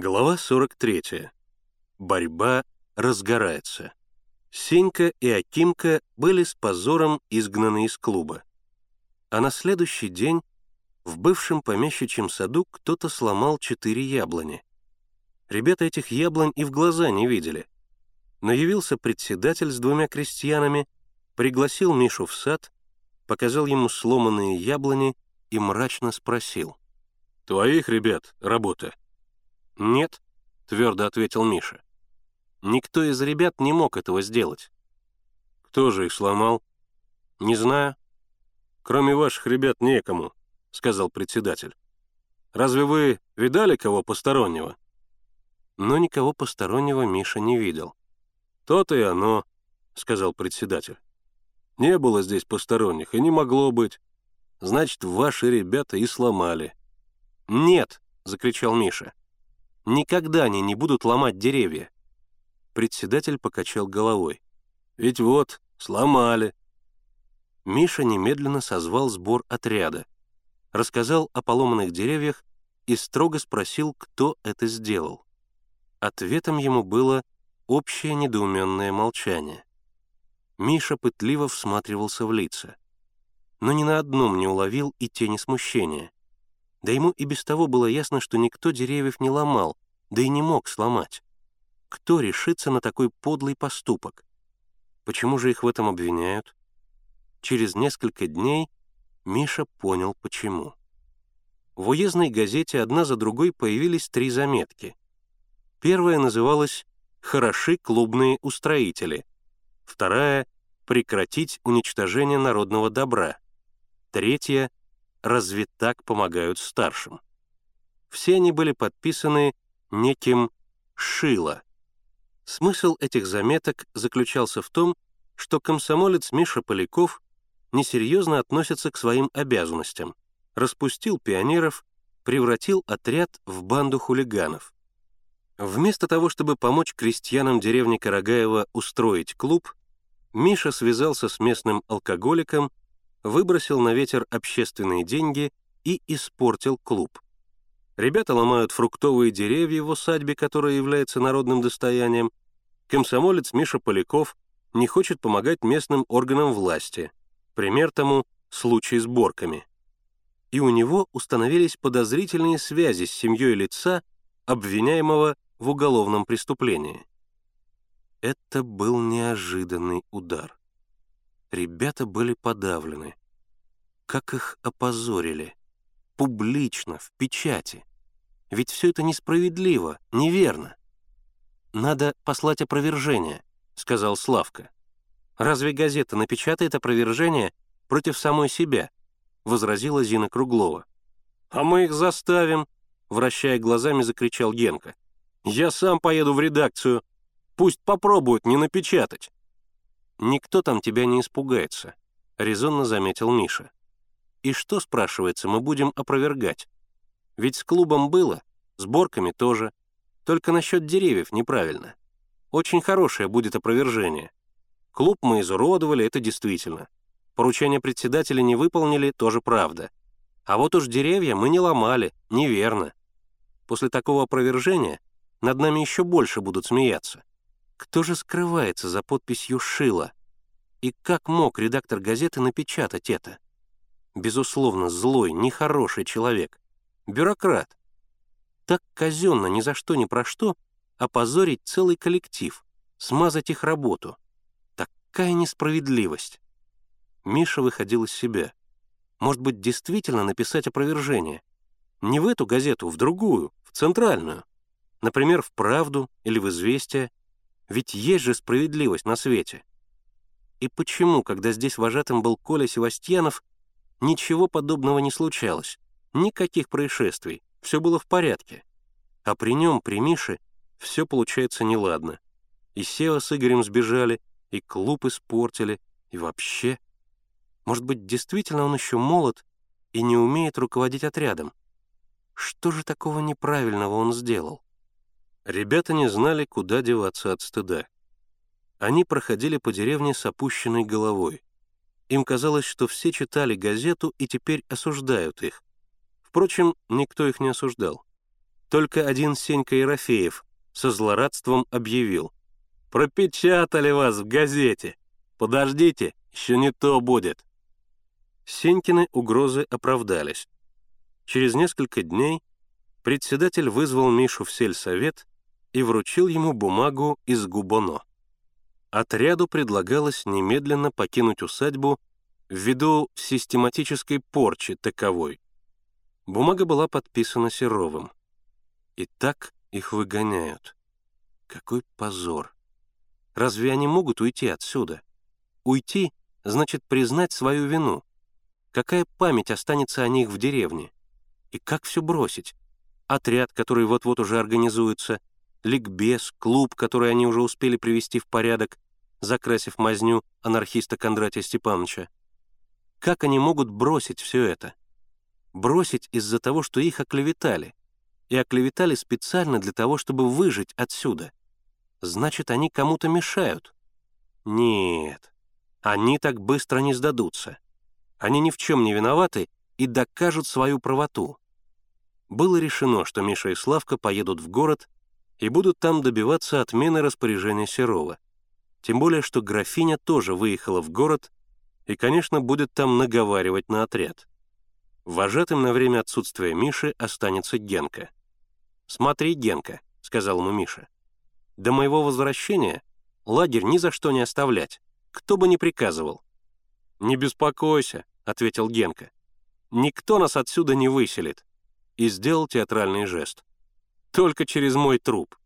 Глава 43. Борьба разгорается. Сенька и Акимка были с позором изгнаны из клуба. А на следующий день в бывшем помещичьем саду кто-то сломал четыре яблони. Ребята этих яблонь и в глаза не видели. Но явился председатель с двумя крестьянами, пригласил Мишу в сад, показал ему сломанные яблони и мрачно спросил. «Твоих, ребят, работа?» «Нет», — твердо ответил Миша. «Никто из ребят не мог этого сделать». «Кто же их сломал?» «Не знаю». «Кроме ваших ребят некому», — сказал председатель. «Разве вы видали кого постороннего?» Но никого постороннего Миша не видел. «То-то и оно», — сказал председатель. «Не было здесь посторонних, и не могло быть. Значит, ваши ребята и сломали». «Нет!» — закричал Миша. «Никогда они не будут ломать деревья». Председатель покачал головой. «Ведь вот, сломали». Миша немедленно созвал сбор отряда, рассказал о поломанных деревьях и строго спросил, кто это сделал. Ответом ему было общее недоуменное молчание. Миша пытливо всматривался в лица, но ни на одном не уловил и тени смущения. Да ему и без того было ясно, что никто деревьев не ломал, да и не мог сломать. Кто решится на такой подлый поступок? Почему же их в этом обвиняют? Через несколько дней Миша понял, почему. В уездной газете одна за другой появились три заметки. Первая называлась «Хороши клубные устроители», вторая — «Прекратить уничтожение народного добра», третья разве так помогают старшим? Все они были подписаны неким Шило. Смысл этих заметок заключался в том, что комсомолец Миша Поляков несерьезно относится к своим обязанностям, распустил пионеров, превратил отряд в банду хулиганов. Вместо того, чтобы помочь крестьянам деревни Карагаева устроить клуб, Миша связался с местным алкоголиком выбросил на ветер общественные деньги и испортил клуб. Ребята ломают фруктовые деревья в усадьбе, которая является народным достоянием. Комсомолец Миша Поляков не хочет помогать местным органам власти. Пример тому — случай с борками. И у него установились подозрительные связи с семьей лица, обвиняемого в уголовном преступлении. Это был неожиданный удар. Ребята были подавлены. Как их опозорили. Публично, в печати. Ведь все это несправедливо, неверно. «Надо послать опровержение», — сказал Славка. «Разве газета напечатает опровержение против самой себя?» — возразила Зина Круглова. «А мы их заставим», — вращая глазами, закричал Генка. «Я сам поеду в редакцию. Пусть попробуют не напечатать». «Никто там тебя не испугается», — резонно заметил Миша. «И что, спрашивается, мы будем опровергать? Ведь с клубом было, с борками тоже. Только насчет деревьев неправильно. Очень хорошее будет опровержение. Клуб мы изуродовали, это действительно. Поручение председателя не выполнили, тоже правда. А вот уж деревья мы не ломали, неверно. После такого опровержения над нами еще больше будут смеяться. Кто же скрывается за подписью «Шила»? И как мог редактор газеты напечатать это? Безусловно, злой, нехороший человек. Бюрократ. Так казенно, ни за что, ни про что, опозорить целый коллектив, смазать их работу. Такая несправедливость. Миша выходил из себя. Может быть, действительно написать опровержение? Не в эту газету, в другую, в центральную. Например, в «Правду» или в «Известия», ведь есть же справедливость на свете. И почему, когда здесь вожатым был Коля Севастьянов, ничего подобного не случалось? Никаких происшествий, все было в порядке. А при нем, при Мише, все получается неладно. И Сева с Игорем сбежали, и клуб испортили, и вообще. Может быть, действительно он еще молод и не умеет руководить отрядом? Что же такого неправильного он сделал? Ребята не знали, куда деваться от стыда. Они проходили по деревне с опущенной головой. Им казалось, что все читали газету и теперь осуждают их. Впрочем, никто их не осуждал. Только один Сенька Ерофеев со злорадством объявил. «Пропечатали вас в газете! Подождите, еще не то будет!» Сенькины угрозы оправдались. Через несколько дней председатель вызвал Мишу в сельсовет и вручил ему бумагу из Губоно. Отряду предлагалось немедленно покинуть усадьбу ввиду систематической порчи таковой. Бумага была подписана Серовым. И так их выгоняют. Какой позор! Разве они могут уйти отсюда? Уйти значит признать свою вину. Какая память останется о них в деревне? И как все бросить? Отряд, который вот-вот уже организуется, ликбез, клуб, который они уже успели привести в порядок, закрасив мазню анархиста Кондратия Степановича. Как они могут бросить все это? Бросить из-за того, что их оклеветали. И оклеветали специально для того, чтобы выжить отсюда. Значит, они кому-то мешают. Нет, они так быстро не сдадутся. Они ни в чем не виноваты и докажут свою правоту. Было решено, что Миша и Славка поедут в город и будут там добиваться отмены распоряжения Серова. Тем более, что графиня тоже выехала в город и, конечно, будет там наговаривать на отряд. Вожатым на время отсутствия Миши останется Генка. «Смотри, Генка», — сказал ему Миша. «До моего возвращения лагерь ни за что не оставлять, кто бы ни приказывал». «Не беспокойся», — ответил Генка. «Никто нас отсюда не выселит», и сделал театральный жест. «Только через мой труп».